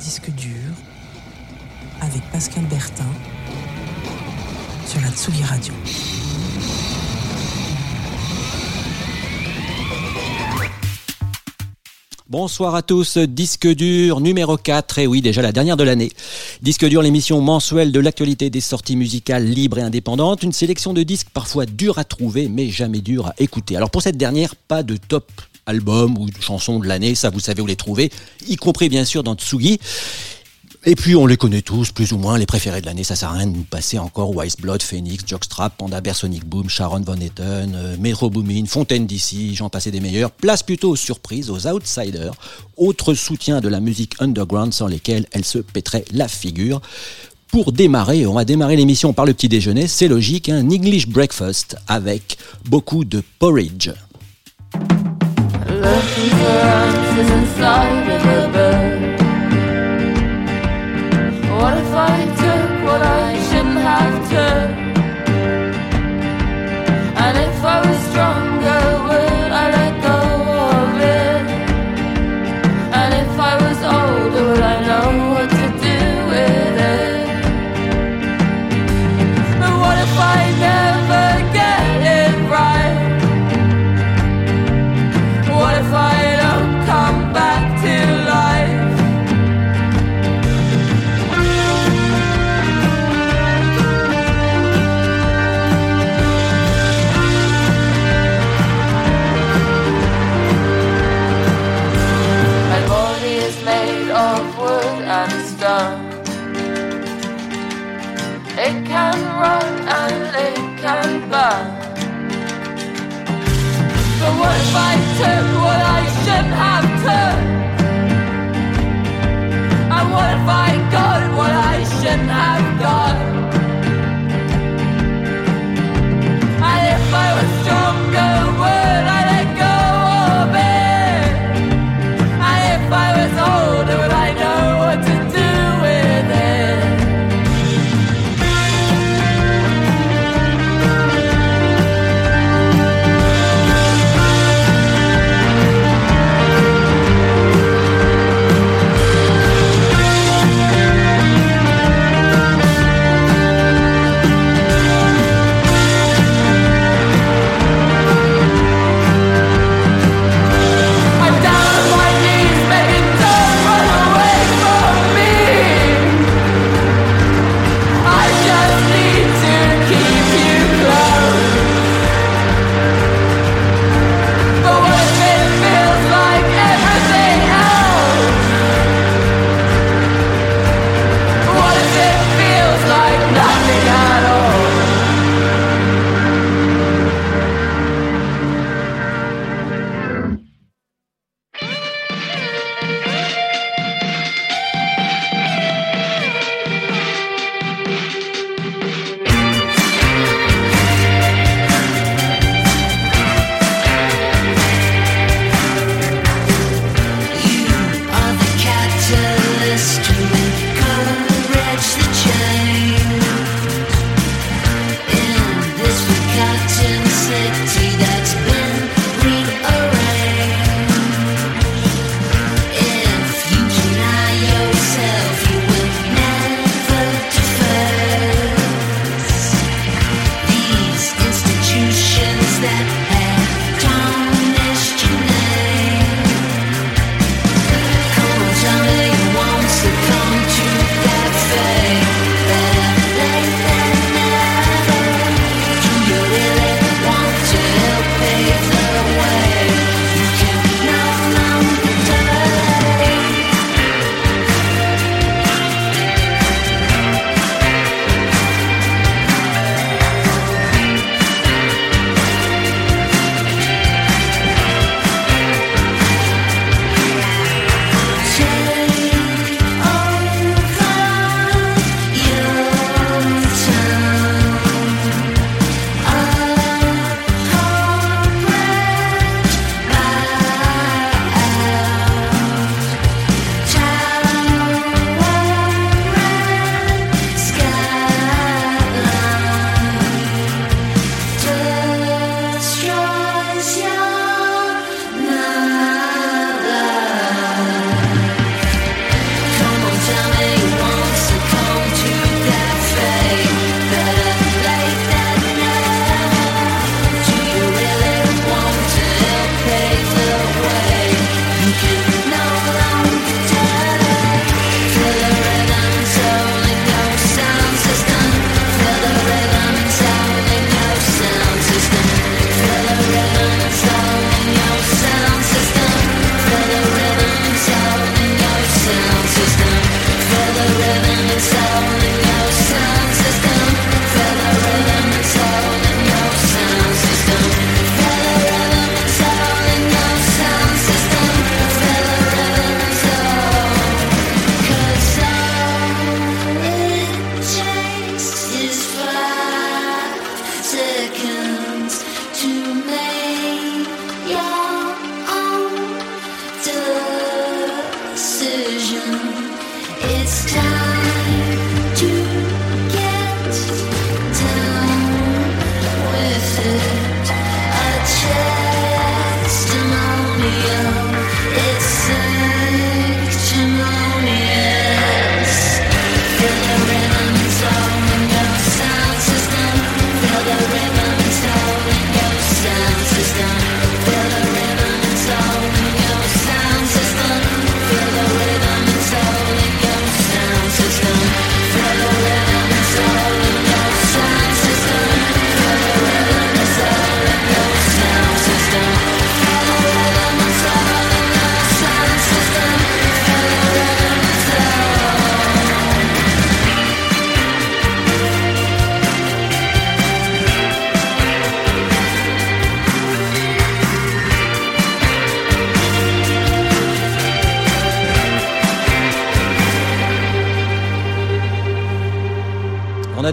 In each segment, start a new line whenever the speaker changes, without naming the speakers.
Disque dur avec Pascal Bertin sur la Tsugi Radio.
Bonsoir à tous, Disque dur numéro 4, et oui déjà la dernière de l'année. Disque dur, l'émission mensuelle de l'actualité des sorties musicales libres et indépendantes, une sélection de disques parfois durs à trouver mais jamais durs à écouter. Alors pour cette dernière, pas de top album ou chanson de l'année, ça vous savez où les trouver, y compris bien sûr dans Tsugi. Et puis on les connaît tous, plus ou moins, les préférés de l'année, ça sert à rien de nous passer encore Wise Blood, Phoenix, Jockstrap, Panda Bersonic Boom, Sharon Van Etten, euh, Metro Boomin, Fontaine DC, j'en passais des meilleurs. Place plutôt aux surprises, aux outsiders, autres soutiens de la musique underground sans lesquels elle se pèterait la figure. Pour démarrer, on va démarrer l'émission par le petit déjeuner, c'est logique, un English breakfast avec beaucoup de porridge.
What if I took what I shouldn't have took?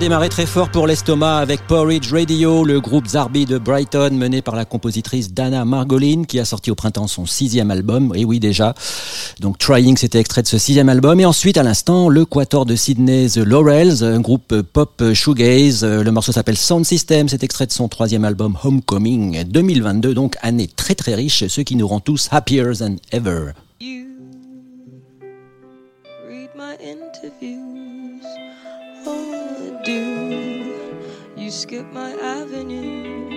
Démarré très fort pour l'estomac avec Porridge Radio, le groupe Zarbi de Brighton mené par la compositrice Dana Margolin qui a sorti au printemps son sixième album. Et oui déjà. Donc Trying c'était extrait de ce sixième album. Et ensuite à l'instant le Quator de Sydney The Laurels, un groupe pop shoegaze. Le morceau s'appelle Sound System, c'est extrait de son troisième album Homecoming 2022. Donc année très très riche, ce qui nous rend tous happier than ever.
Read my interviews, skip my avenue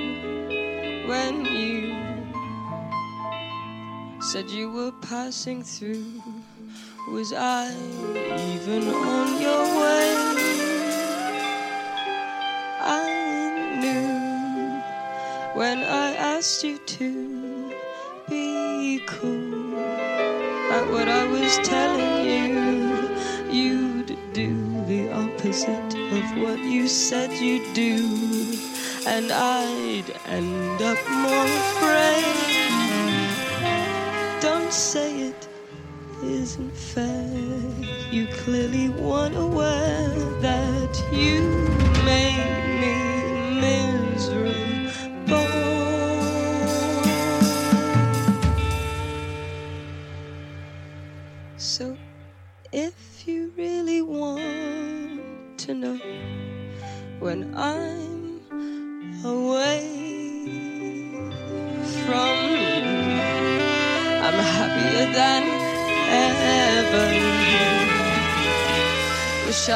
when you said you were passing through? Was I even on your way? I knew when I asked you to be cool at what I was telling you. The opposite of what you said you'd do, and I'd end up more afraid. Don't say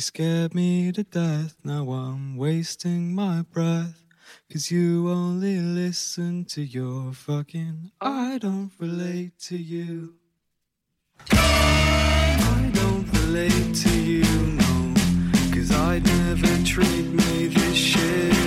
You scared me to death, now I'm wasting my breath. Cause you only listen to your fucking. I don't relate to you. I don't relate to you, no. Cause I'd never treat me this shitty.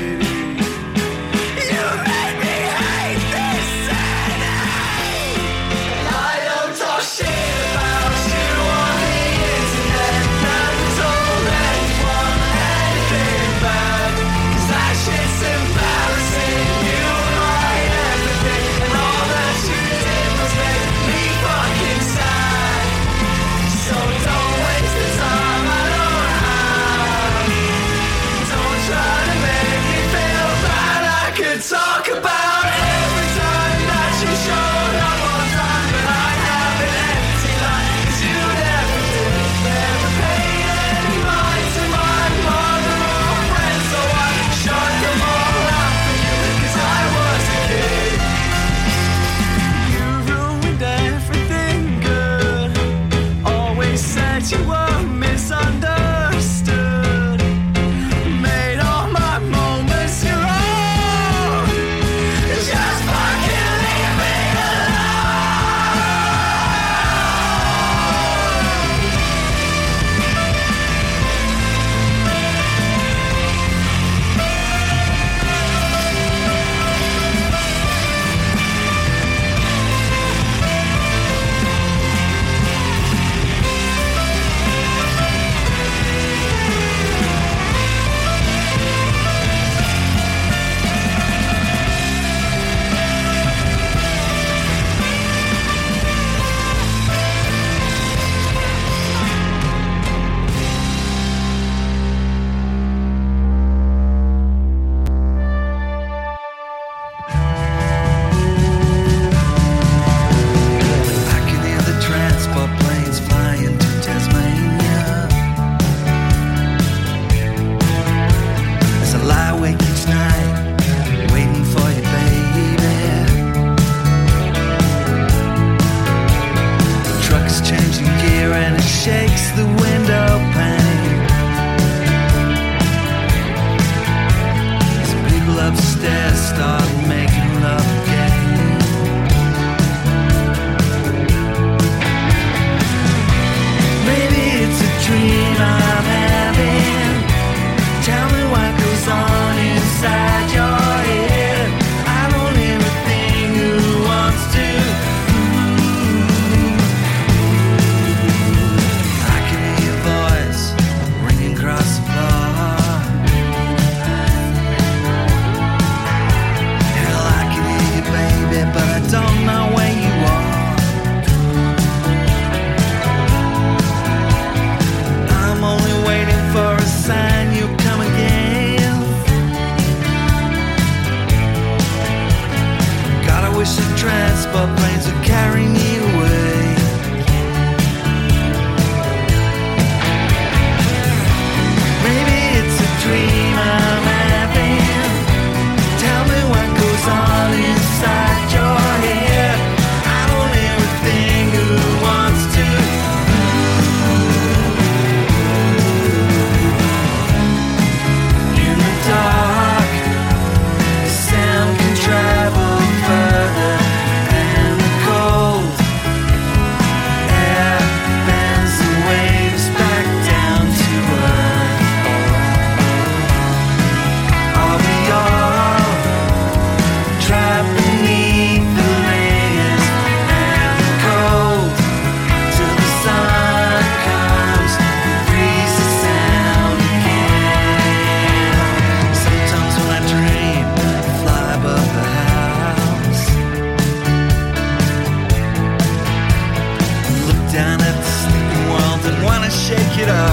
it up.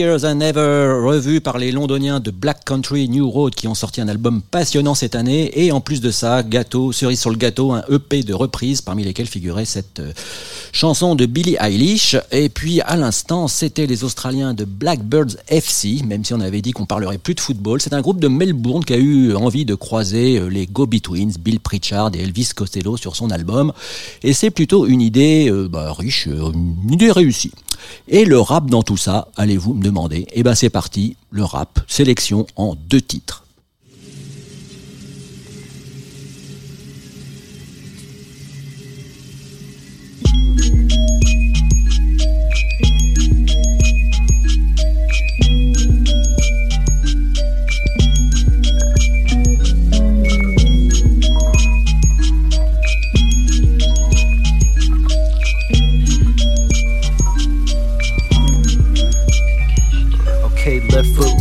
Happier Than Ever, revu par les londoniens de Black Country New Road qui ont sorti un album passionnant cette année. Et en plus de ça, gâteau, cerise sur le gâteau, un EP de reprises parmi lesquelles figurait cette euh, chanson de Billie Eilish. Et puis à l'instant, c'était les Australiens de Blackbirds FC, même si on avait dit qu'on parlerait plus de football. C'est un groupe de Melbourne qui a eu envie de croiser euh, les Go-Betweens, Bill Pritchard et Elvis Costello sur son album. Et c'est plutôt une idée euh, bah, riche, une idée réussie. Et le rap dans tout ça, allez-vous me demander Eh ben c'est parti, le rap, sélection en deux titres.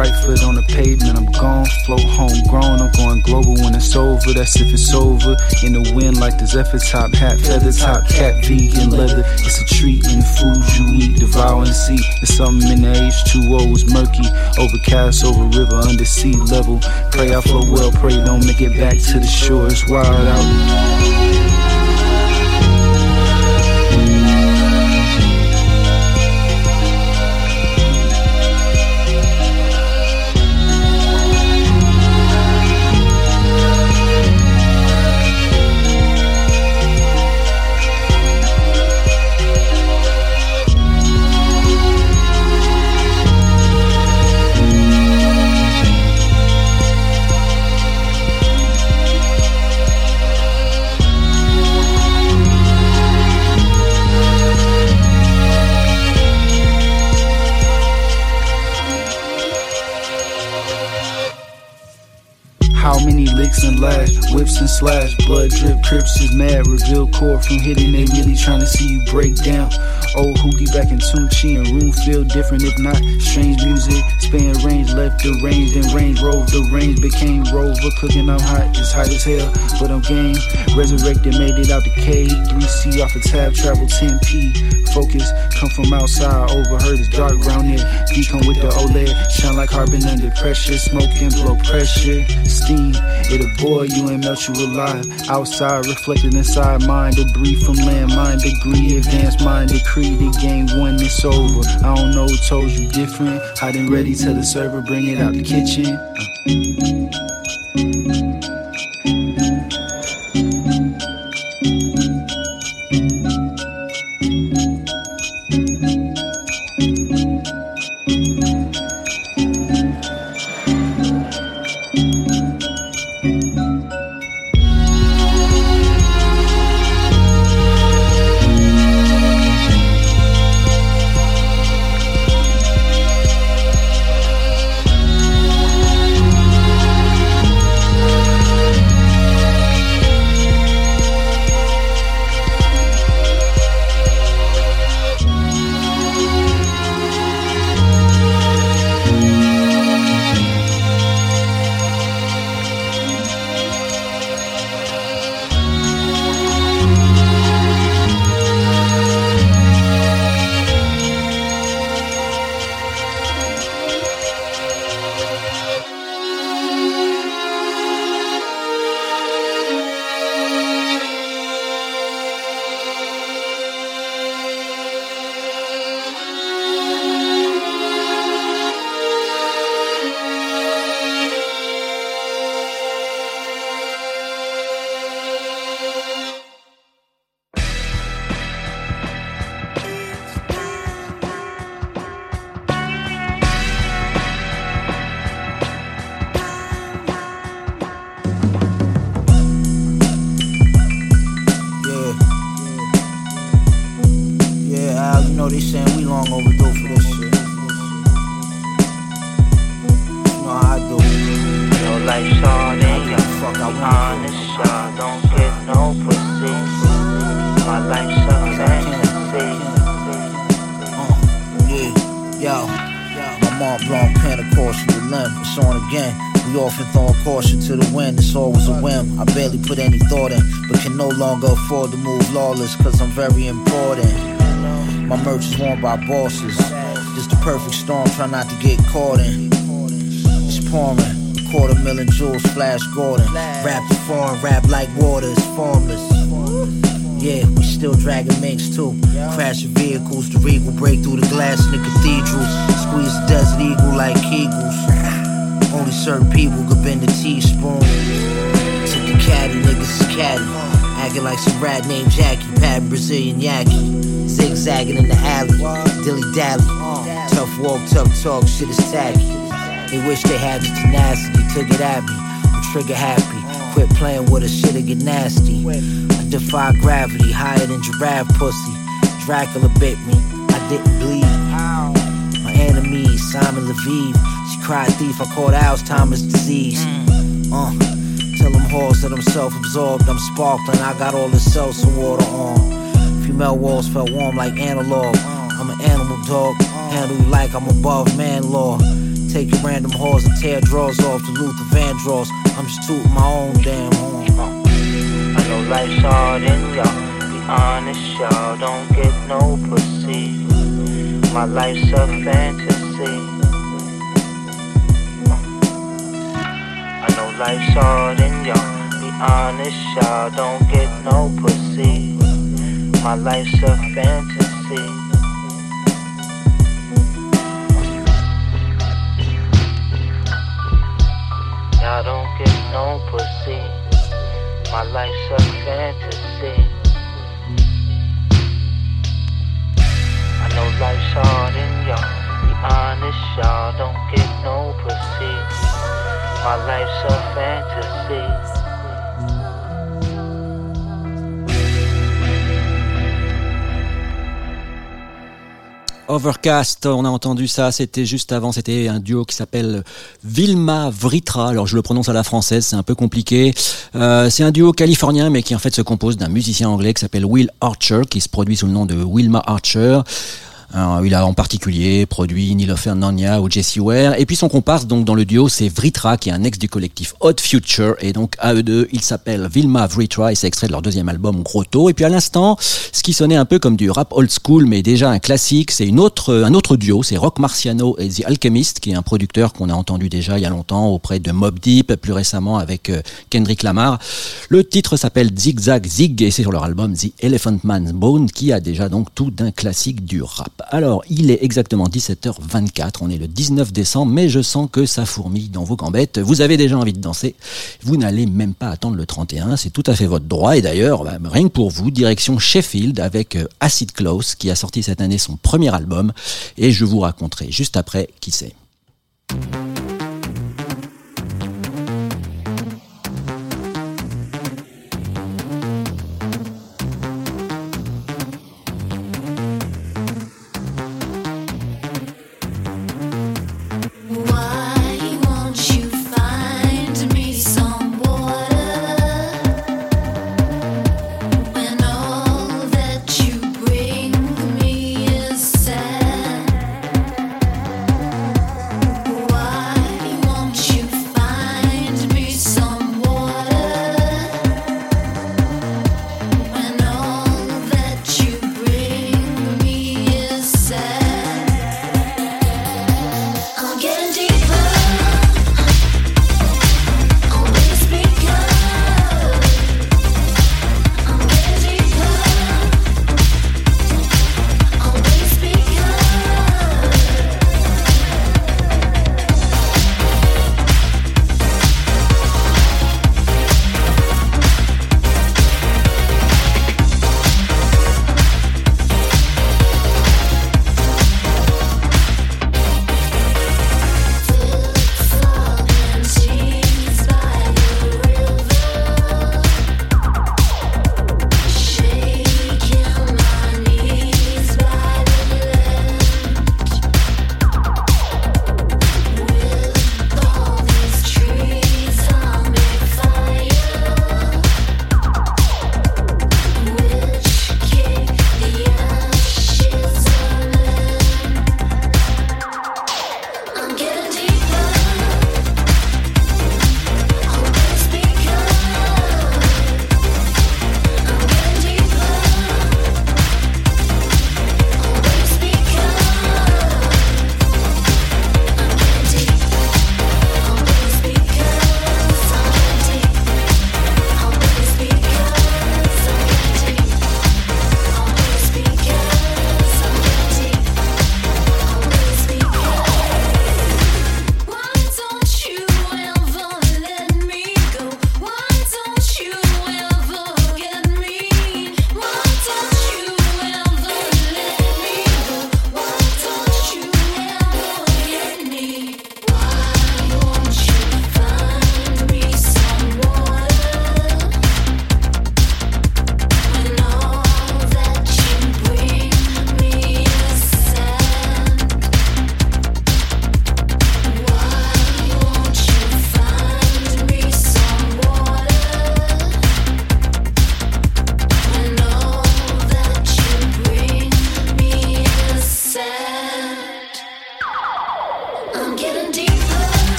Right foot on the pavement. I'm gone, flow homegrown. I'm going global when it's over. That's if it's over. In the wind, like the Zephyr top hat, feather top cat, vegan leather. It's a treat in the food you eat, devour and see. There's something in the H2O is murky. Overcast over river, under sea level. Pray I flow well, pray don't make it back to the shore. It's wild out. And slash, blood drip, crips is mad, reveal core from hitting, they really trying to see you break down. Old hoogie back in Tunchi and room feel different if not. Strange music, span range, left the range, then range, rove the range, became rover, cooking I'm hot, it's hot as hell, but I'm game. Resurrected, made it out the cave, 3C off a tab, travel 10P. Focus, come from outside, overheard it's dark round here. D come with the OLED, shine like carbon under pressure, smoke and blow pressure. Steam, it'll boil you and melt you alive. Outside, reflected inside mind, debris from landmine, degree, advanced mind, decree, the game when it's over. I don't know who told you different. Hot and ready to the server, bring it out the kitchen.
Worn by bosses. Just the perfect storm, try not to get caught in. It's pouring. Quarter million jewels, Flash Gordon. Rap the foreign, rap like water, it's formless. Yeah, we still dragging minks too. Crashing vehicles, the regal break through the glass in the cathedrals. Squeeze the desert eagle like Kegels. Only certain people could bend the teaspoon. Took the caddy, niggas is caddy. Acting like some rat named Jackie, patting Brazilian Yaki. Zigzagging in the alley, dilly dally. Tough walk, tough talk, shit is tacky. They wish they had the tenacity to get at me. I'm trigger happy. Quit playing with a shit'll get nasty. I defy gravity, higher than giraffe pussy. Dracula bit me, I didn't bleed. My enemies, Simon Leviev. She cried thief, I caught Alzheimer's disease. Uh, tell them whores that I'm self-absorbed, I'm sparkling. I got all the seltzer water on. Female walls felt warm like analog. I'm an animal dog, handle you like I'm above man law. Take Taking random whores and tear drawers off to Luther Vandross. I'm just tooting my own damn horn.
I know life's hard and y'all be honest, y'all don't get no pussy. My life's a fantasy. Life's hard and y'all be honest, y'all don't get no pussy. My life's a fantasy. Y'all don't get no pussy. My life's a fantasy. I know life's hard and y'all be honest, y'all don't get no pussy.
Overcast, on a entendu ça, c'était juste avant, c'était un duo qui s'appelle Vilma Vritra, alors je le prononce à la française, c'est un peu compliqué. Euh, c'est un duo californien mais qui en fait se compose d'un musicien anglais qui s'appelle Will Archer, qui se produit sous le nom de Wilma Archer. Euh, il a en particulier produit Neil Fernanda ou Jesse Ware. Et puis son comparse donc dans le duo, c'est Vritra, qui est un ex du collectif Odd Future. Et donc à eux deux, ils s'appellent Vilma Vritra et c'est extrait de leur deuxième album Grotto. Et puis à l'instant, ce qui sonnait un peu comme du rap old school, mais déjà un classique, c'est une autre, un autre duo, c'est Rock Marciano et The Alchemist, qui est un producteur qu'on a entendu déjà il y a longtemps auprès de Mob Deep, plus récemment avec euh, Kendrick Lamar. Le titre s'appelle Zigzag Zig et c'est sur leur album The Elephant Man's Bone, qui a déjà donc tout d'un classique du rap. Alors, il est exactement 17h24, on est le 19 décembre, mais je sens que ça fourmille dans vos gambettes. Vous avez déjà envie de danser, vous n'allez même pas attendre le 31, c'est tout à fait votre droit. Et d'ailleurs, bah, rien que pour vous, direction Sheffield avec euh, Acid Close, qui a sorti cette année son premier album, et je vous raconterai juste après qui c'est.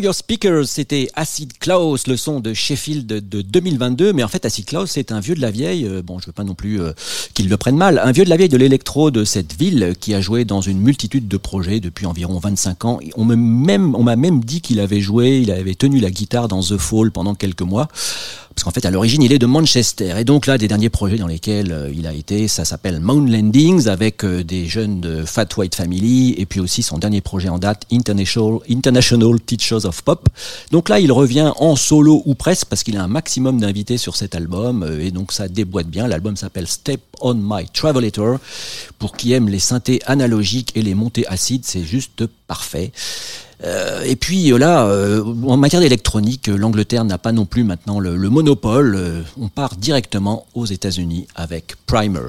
Your Speakers, c'était Acid Klaus, le son de Sheffield de, de 2022. Mais en fait, Acid Klaus, c'est un vieux de la vieille. euh, bon, je veux pas non plus euh, qu'il le prenne mal. Un vieux de la vieille de l'électro de cette ville qui a joué dans une multitude de projets depuis environ 25 ans. On me même, on m'a même dit qu'il avait joué, il avait tenu la guitare dans The Fall pendant quelques mois. Qu'en fait, à l'origine, il est de Manchester. Et donc là, des derniers projets dans lesquels euh, il a été, ça s'appelle Mound Landings avec euh, des jeunes de Fat White Family et puis aussi son dernier projet en date, International, International Teachers of Pop. Donc là, il revient en solo ou presque parce qu'il a un maximum d'invités sur cet album euh, et donc ça déboîte bien. L'album s'appelle Step on My Travelator. Pour qui aime les synthés analogiques et les montées acides, c'est juste parfait. Euh, et puis euh, là, euh, en matière d'électronique, l'Angleterre n'a pas non plus maintenant le, le monopole. On part directement aux États-Unis avec Primer.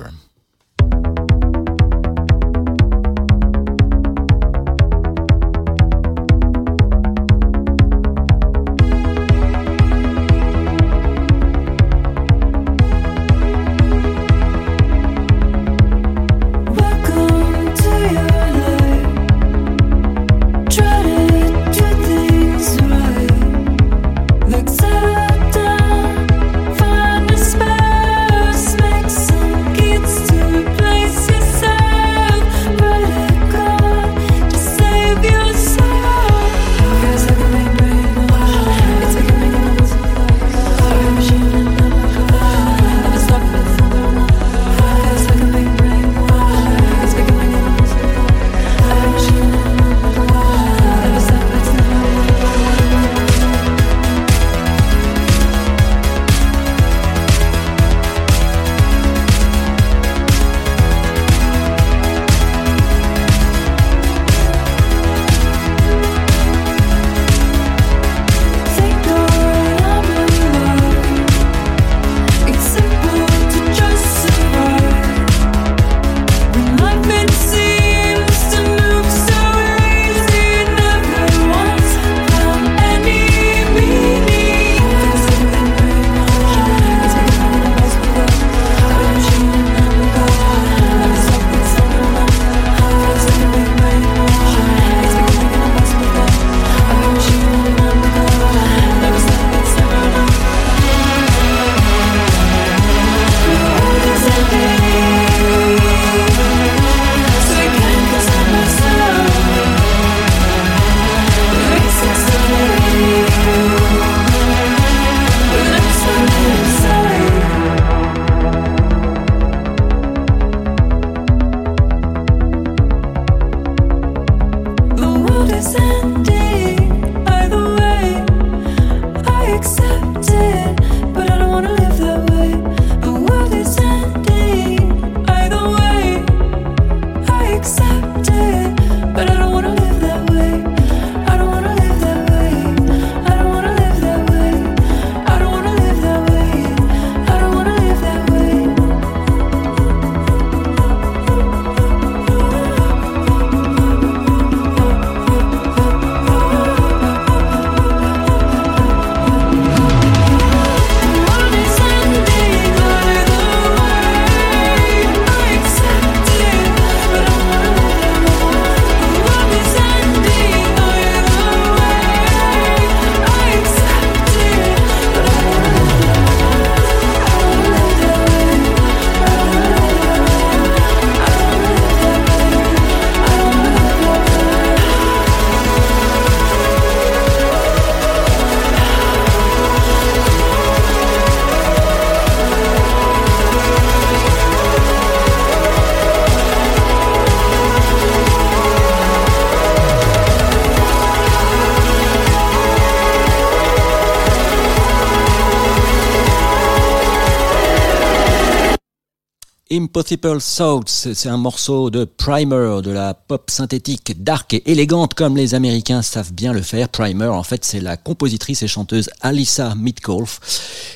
Impossible Thoughts, c'est un morceau de Primer, de la pop synthétique dark et élégante comme les Américains savent bien le faire. Primer, en fait, c'est la compositrice et chanteuse Alyssa Mitkolf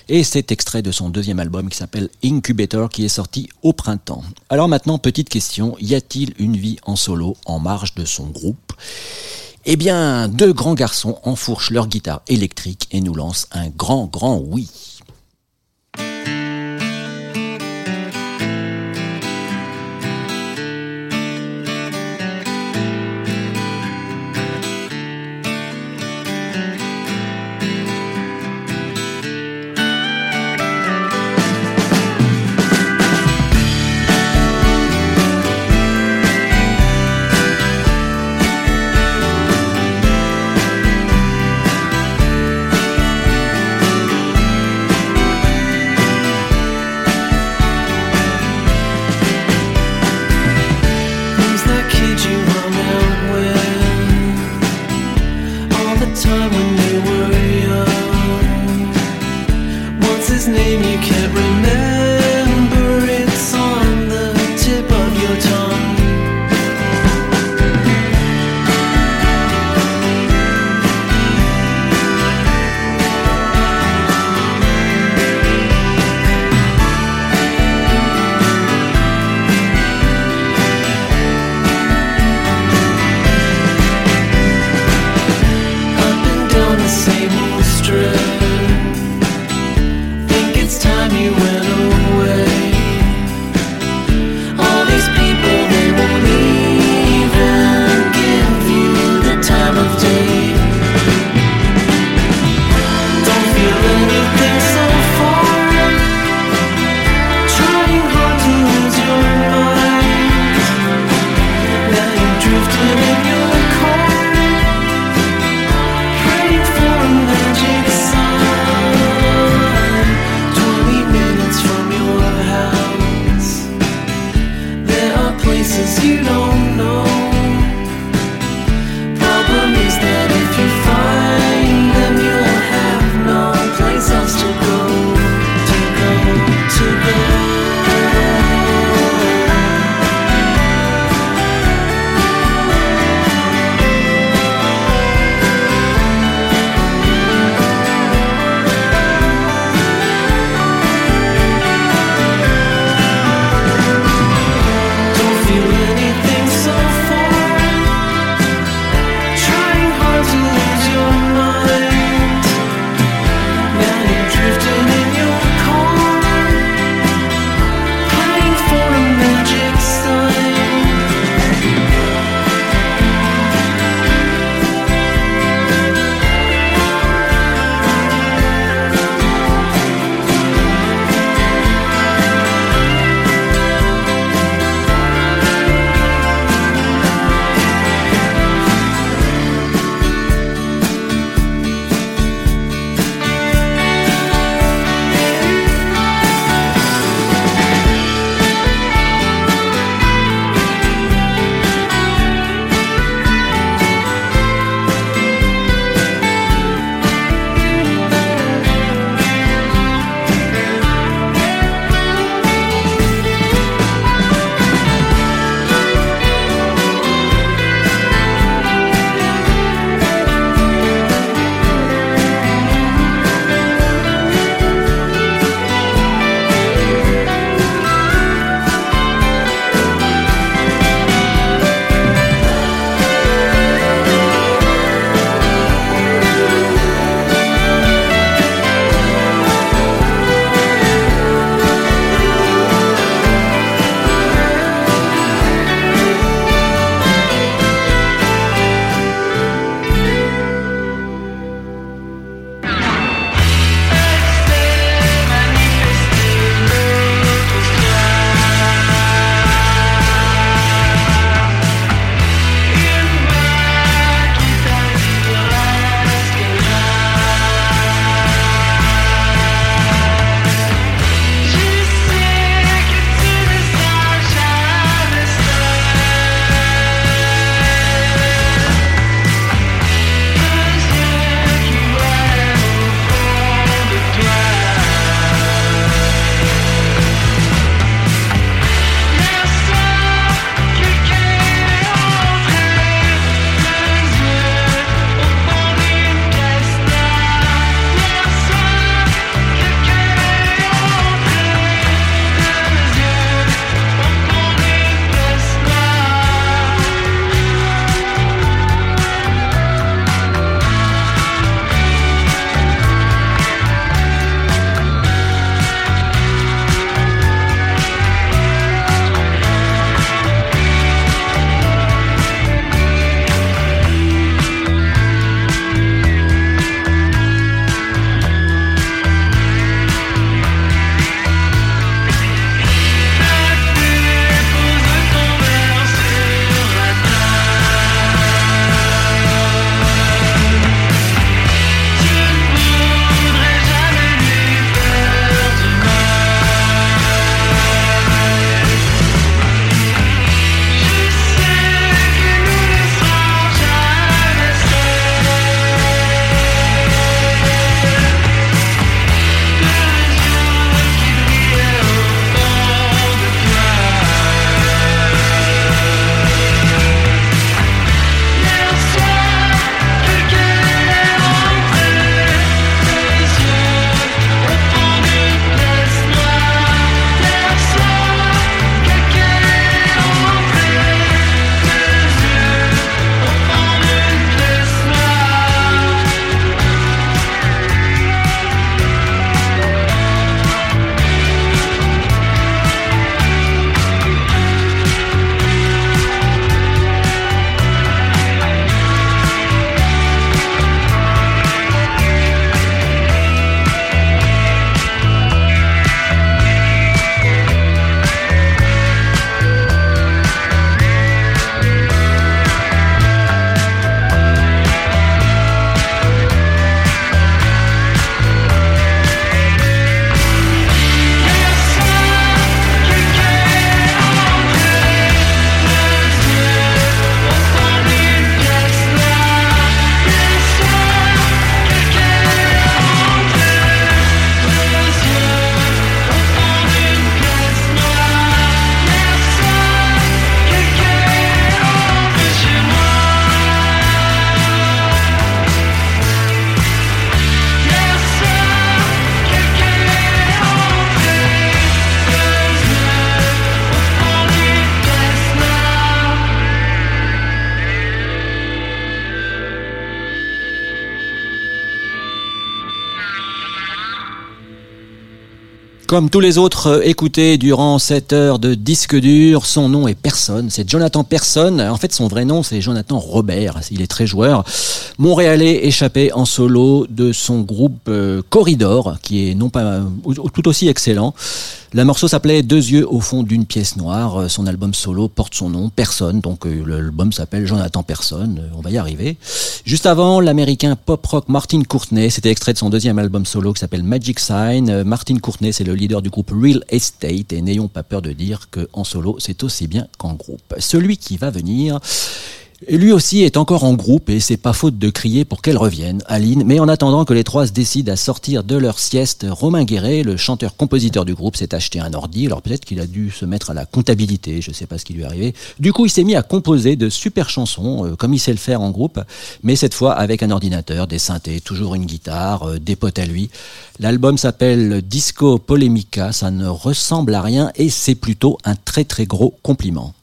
et c'est extrait de son deuxième album qui s'appelle Incubator qui est sorti au printemps. Alors maintenant, petite question, y a-t-il une vie en solo en marge de son groupe? Eh bien, deux grands garçons enfourchent leur guitare électrique et nous lancent un grand, grand oui.
Comme tous les autres euh, écoutés durant cette heure de disque dur, son nom est Personne. C'est Jonathan Personne. En fait, son vrai nom, c'est Jonathan Robert. Il est très joueur. Montréalais échappé en solo de son groupe euh, Corridor, qui est non pas euh, tout aussi excellent. Le morceau s'appelait Deux yeux au fond d'une pièce noire. Euh, Son album solo porte son nom, Personne. Donc euh, l'album s'appelle Jonathan Personne. Euh, On va y arriver. Juste avant, l'américain pop rock Martin Courtney. C'était extrait de son deuxième album solo qui s'appelle Magic Sign. Martin Courtney, c'est le leader du groupe Real Estate. Et n'ayons pas peur de dire que en solo, c'est aussi bien qu'en groupe. Celui qui va venir. Lui aussi est encore en groupe et c'est pas faute de crier pour qu'elle revienne, Aline. Mais en attendant que les trois se décident à sortir de leur sieste, Romain Guéret, le chanteur-compositeur du groupe, s'est acheté un ordi. Alors peut-être qu'il a dû se mettre à la comptabilité, je sais pas ce qui lui est arrivé. Du coup, il s'est mis à composer de super chansons, euh, comme il sait le faire en groupe, mais cette fois avec un ordinateur, des synthés, toujours une guitare, euh, des potes à lui. L'album s'appelle Disco Polemica, ça ne ressemble à rien et c'est plutôt un très très gros compliment.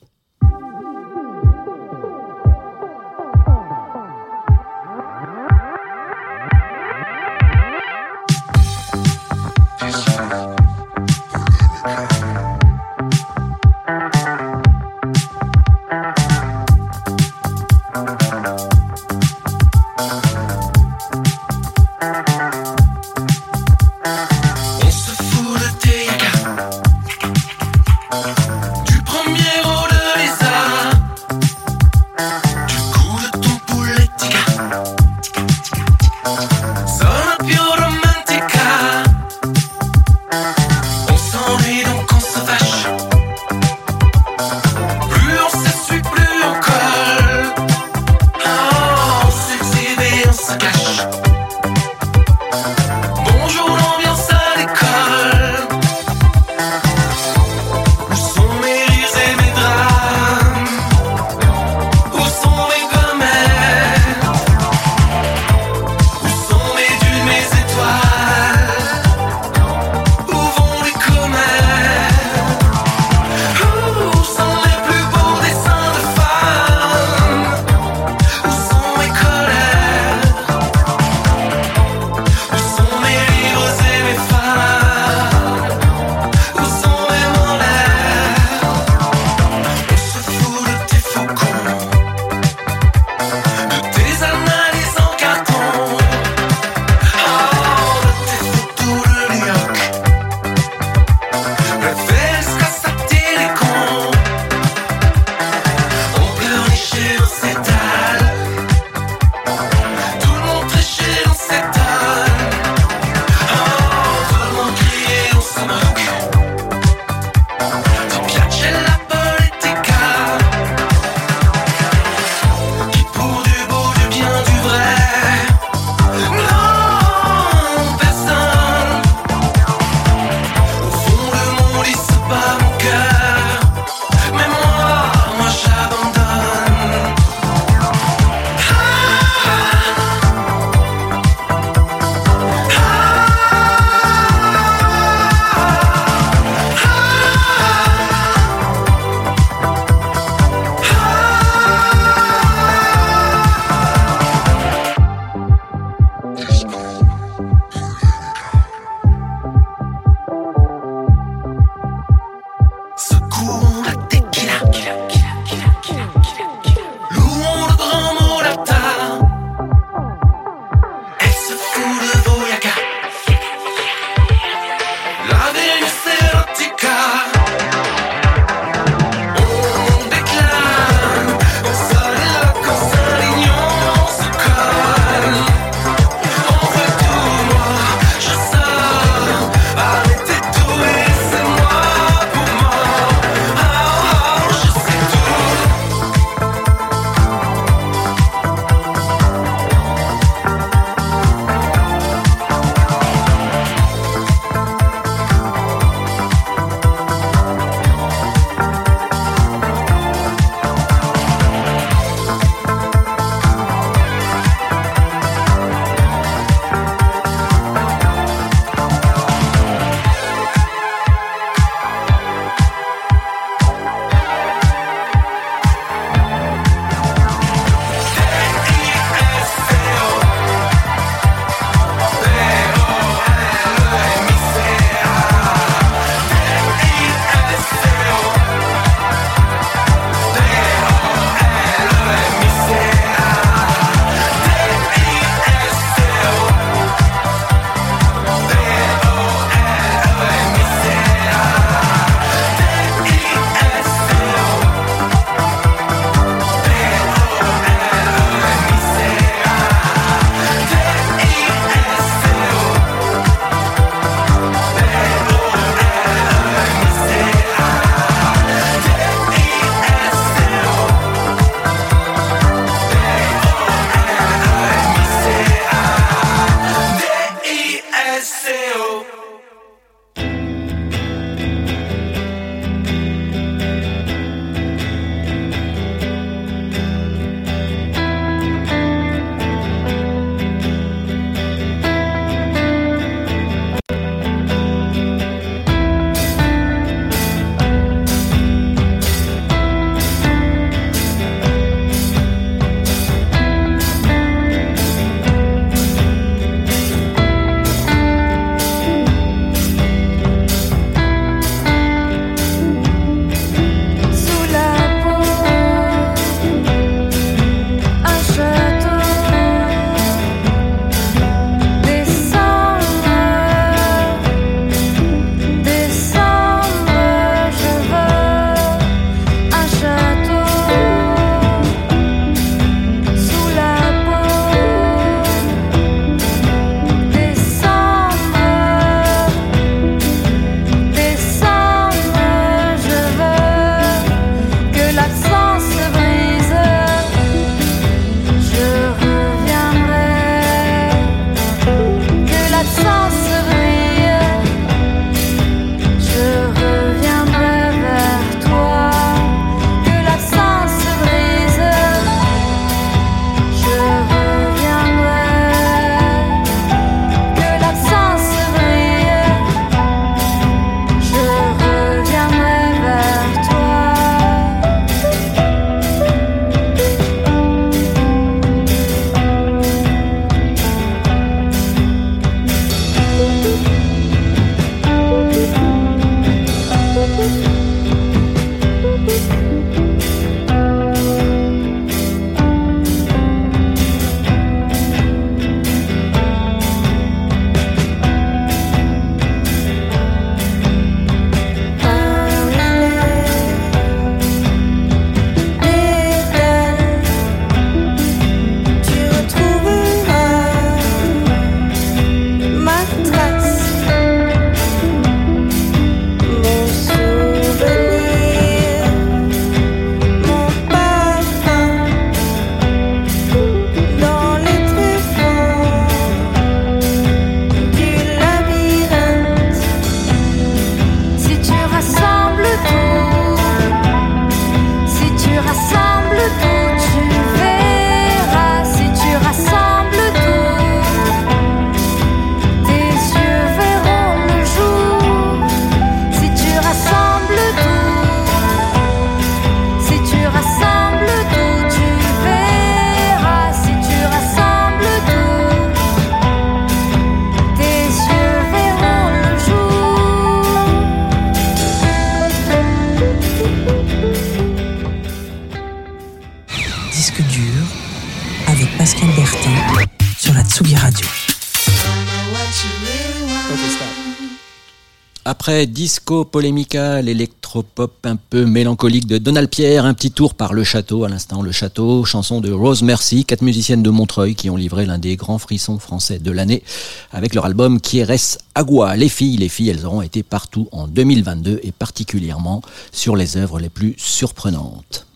Après disco polémical, électropop un peu mélancolique de Donald Pierre, un petit tour par Le Château à l'instant. Le Château, chanson de Rose Mercy, quatre musiciennes de Montreuil qui ont livré l'un des grands frissons français de l'année avec leur album Quieres Agua. Les filles, les filles, elles auront été partout en 2022 et particulièrement sur les œuvres les plus surprenantes.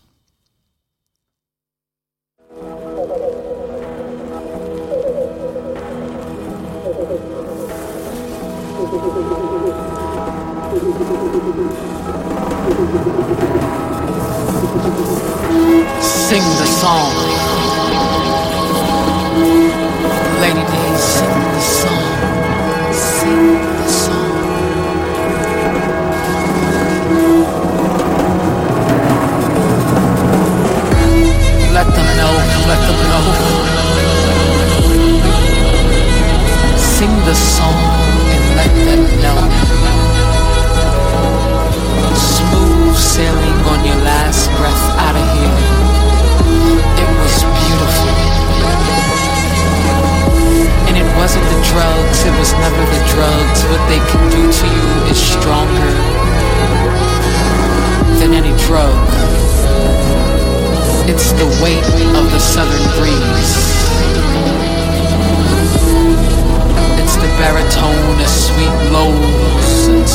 Sing the song. Lady Day, sing the song. Sing the song. Let them know, let them know. Sing the song and let them know. sailing on your last breath out of here. It was beautiful. And it wasn't the drugs, it was never the drugs. What they can do to you is stronger than any drug. It's the weight of the southern breeze. It's the baritone of sweet lows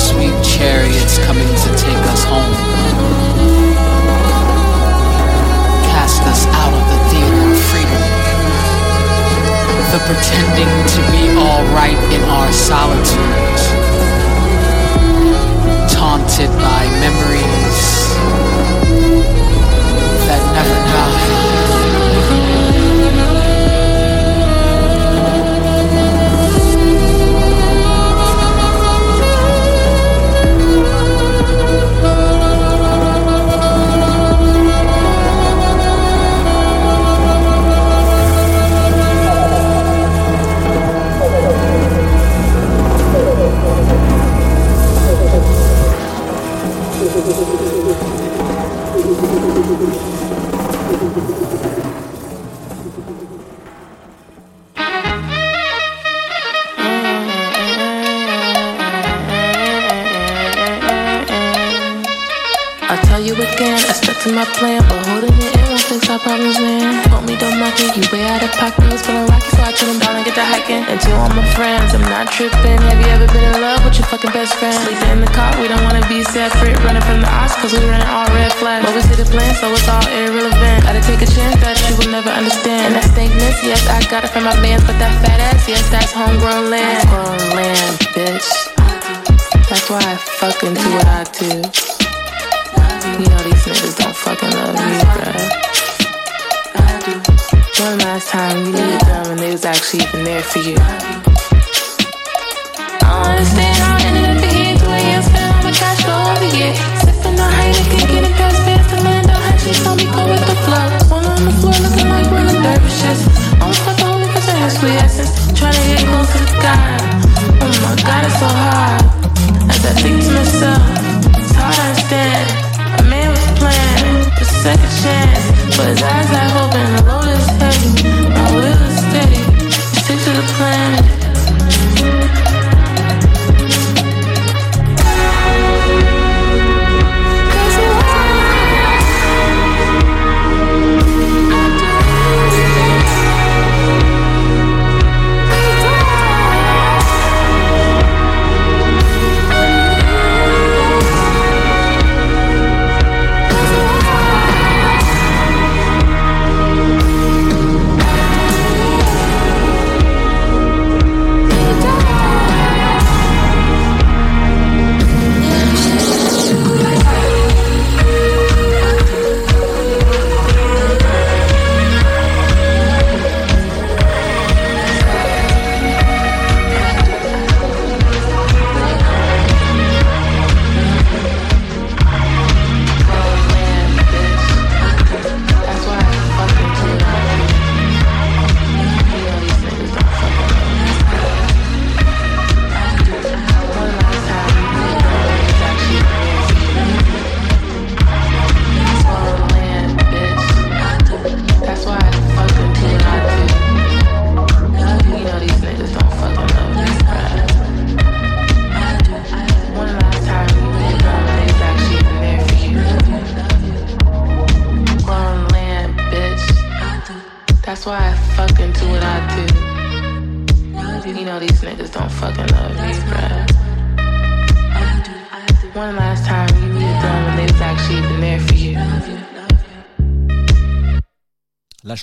for you.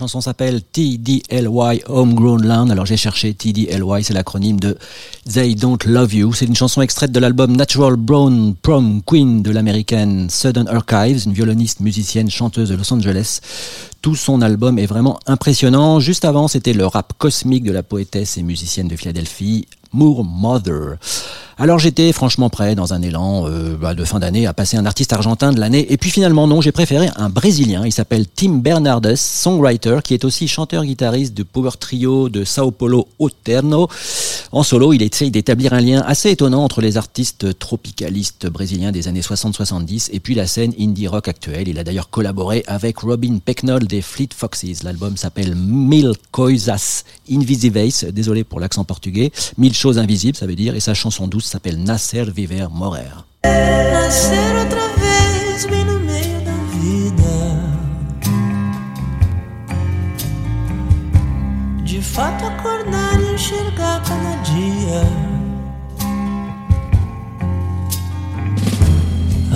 Chanson s'appelle TDLY Homegrown Land. Alors j'ai cherché TDLY, c'est l'acronyme de They Don't Love You. C'est une chanson extraite de l'album Natural Brown Prom Queen de l'américaine Southern Archives, une violoniste, musicienne, chanteuse de Los Angeles. Tout son album est vraiment impressionnant. Juste avant, c'était le rap cosmique de la poétesse et musicienne de Philadelphie, Moore Mother. Alors j'étais franchement prêt dans un élan euh, bah, de fin d'année à passer un artiste argentin de l'année et puis finalement non, j'ai préféré un brésilien, il s'appelle Tim Bernardes, songwriter qui est aussi chanteur-guitariste de power trio de Sao Paulo Oterno. En solo, il essaye d'établir un lien assez étonnant entre les artistes tropicalistes brésiliens des années 60-70 et puis la scène indie rock actuelle. Il a d'ailleurs collaboré avec Robin Pecknold des Fleet Foxes. L'album s'appelle Mil Coisas Invisíveis, désolé pour l'accent portugais, mille choses invisibles ça veut dire, et sa chanson douce s'appelle Nascer Viver Morer.
Nascer outra vez bem no meio da vida. De fato acordar e enxergar cada dia.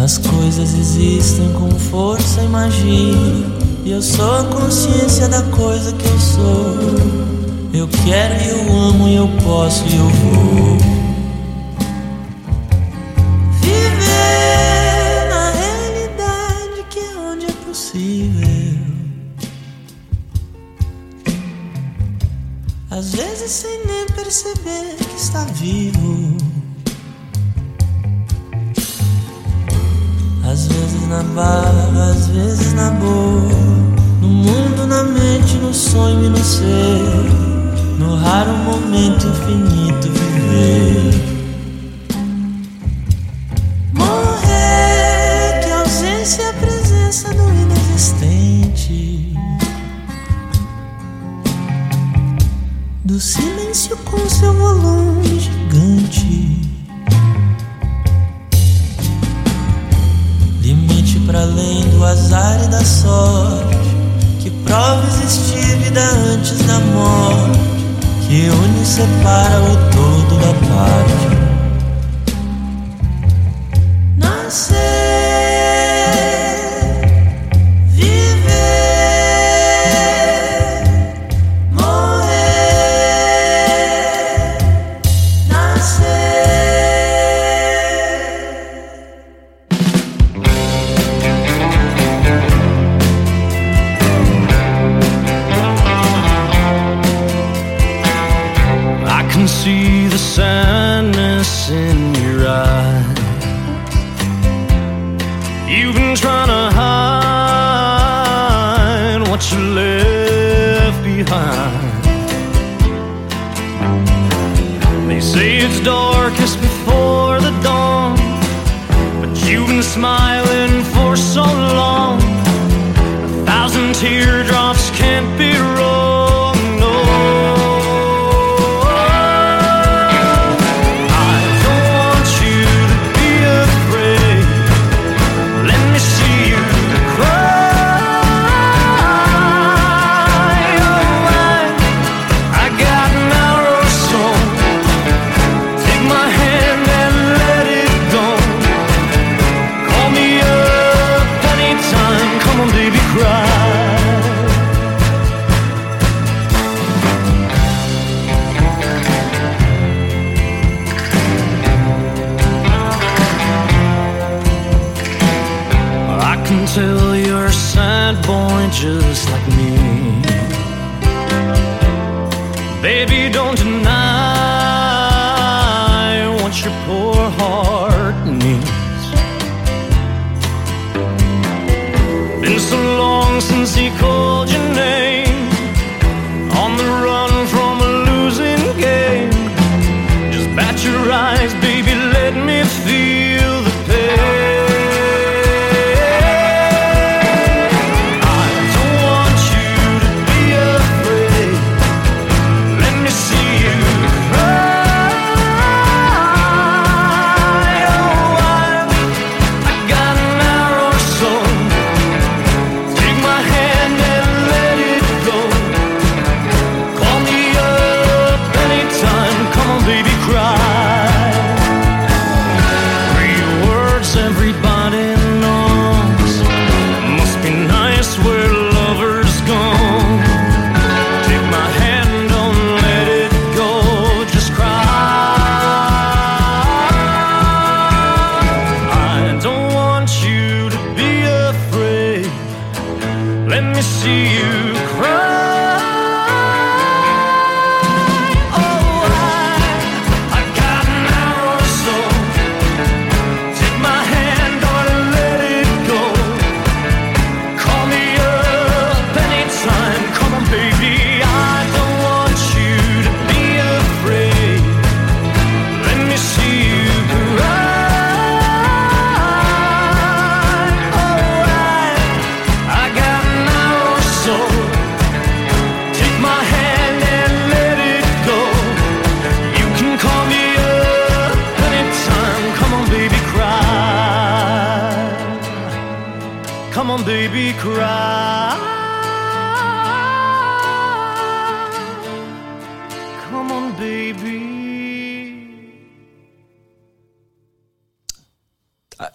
As coisas existem com força e magia. E eu sou a consciência da coisa que eu sou. Eu quero e eu amo e eu posso e eu vou. Às vezes sem nem perceber que está vivo. Às vezes na barra, às vezes na boa. No mundo, na mente, no sonho e no ser. No raro momento infinito viver. Morrer, que ausência presença do inexistente. Do silêncio com seu volume gigante. Limite para além do azar e da sorte. Que prova existir vida antes da morte. Que une e separa o todo da parte. Nascer,
teardrop.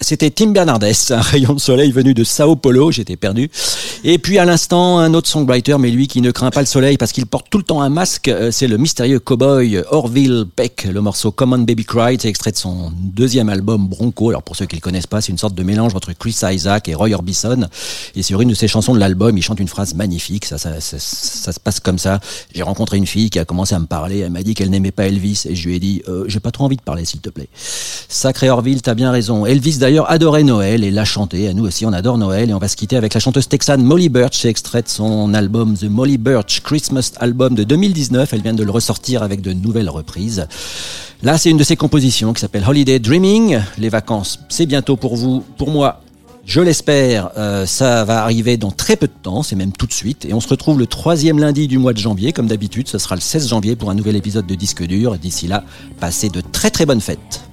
C'était Tim Bernardes, un rayon de soleil venu de Sao Paulo, j'étais perdu. Et puis à l'instant, un autre songwriter, mais lui qui ne craint pas le soleil parce qu'il porte tout le temps un masque, euh, c'est le mystérieux cowboy Orville Peck, le morceau Common Baby Cry, c'est extrait de son deuxième album Bronco. Alors pour ceux qui le connaissent pas, c'est une sorte de mélange entre Chris Isaac et Roy Orbison. Et sur une de ses chansons de l'album, il chante une phrase magnifique, ça, ça, ça, ça se passe comme ça. J'ai rencontré une fille qui a commencé à me parler, elle m'a dit qu'elle n'aimait pas Elvis, et je lui ai dit, euh, j'ai pas trop envie de parler s'il te plaît. Sacré Orville, t'as bien raison. Elvis d'ailleurs adorait Noël et l'a chanté. À nous aussi, on adore Noël et on va se quitter avec la chanteuse texane Molly Birch, extrait de son album The Molly Birch Christmas Album de 2019. Elle vient de le ressortir avec de nouvelles reprises. Là, c'est une de ses compositions qui s'appelle Holiday Dreaming. Les vacances, c'est bientôt pour vous, pour moi. Je l'espère, euh, ça va arriver dans très peu de temps, c'est même tout de suite. Et on se retrouve le troisième lundi du mois de janvier, comme d'habitude. Ce sera le 16 janvier pour un nouvel épisode de Disque Dur. D'ici là, passez de très très bonnes fêtes.